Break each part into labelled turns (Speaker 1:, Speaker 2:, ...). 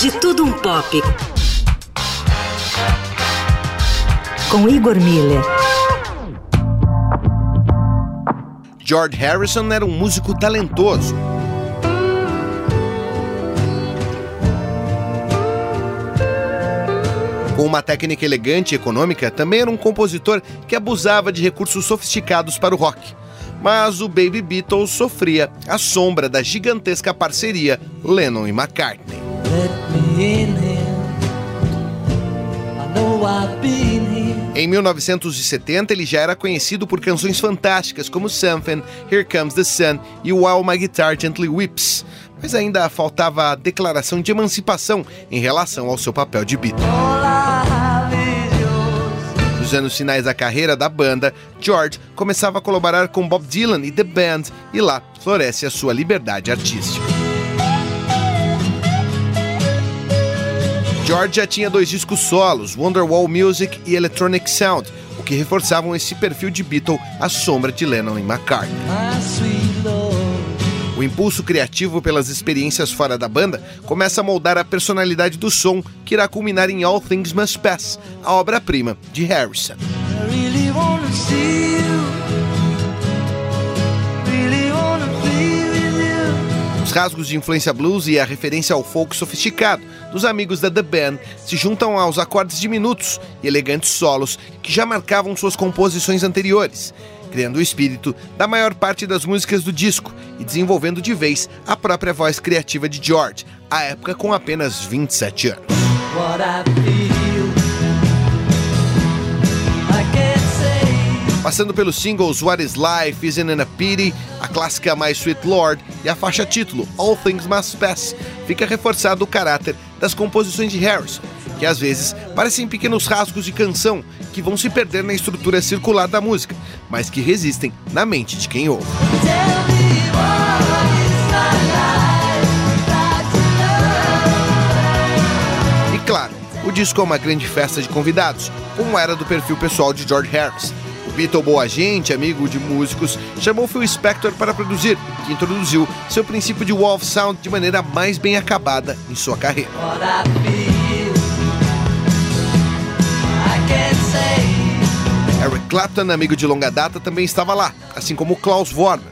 Speaker 1: De Tudo Um Pop. Com Igor Miller.
Speaker 2: George Harrison era um músico talentoso. Com uma técnica elegante e econômica, também era um compositor que abusava de recursos sofisticados para o rock. Mas o Baby Beatles sofria a sombra da gigantesca parceria Lennon e McCartney. Em 1970, ele já era conhecido por canções fantásticas como Something, Here Comes the Sun e While My Guitar Gently Whips, mas ainda faltava a declaração de emancipação em relação ao seu papel de Beatle. Nos anos finais da carreira da banda, George começava a colaborar com Bob Dylan e The Band, e lá floresce a sua liberdade artística. George já tinha dois discos solos, Wonderwall Music e Electronic Sound, o que reforçavam esse perfil de Beatle à sombra de Lennon e McCartney. O impulso criativo pelas experiências fora da banda começa a moldar a personalidade do som que irá culminar em All Things Must Pass, a obra-prima de Harrison. Os rasgos de influência blues e a referência ao folk sofisticado dos amigos da The Band se juntam aos acordes diminutos e elegantes solos que já marcavam suas composições anteriores, criando o espírito da maior parte das músicas do disco e desenvolvendo de vez a própria voz criativa de George, à época com apenas 27 anos. Passando pelos singles What Is Life, Isn't It a Pity, a clássica My Sweet Lord e a faixa título All Things Must Pass, fica reforçado o caráter das composições de Harrison, que às vezes parecem pequenos rasgos de canção que vão se perder na estrutura circular da música, mas que resistem na mente de quem ouve. E claro, o disco é uma grande festa de convidados, como era do perfil pessoal de George Harrison. O Beatle boa gente, amigo de músicos, chamou Phil Spector para produzir, que introduziu seu princípio de Wolf Sound de maneira mais bem acabada em sua carreira. Eric Clapton, amigo de longa data, também estava lá, assim como Klaus Vormann.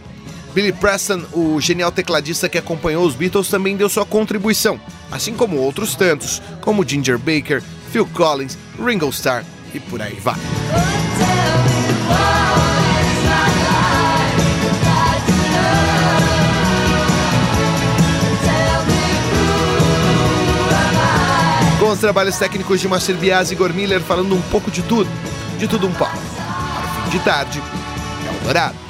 Speaker 2: Billy Preston, o genial tecladista que acompanhou os Beatles, também deu sua contribuição, assim como outros tantos, como Ginger Baker, Phil Collins, Ringo Starr e por aí vai. Com os trabalhos técnicos de Marcel Bias e Igor Miller falando um pouco de tudo, de tudo um pouco. O de tarde, Eldorado.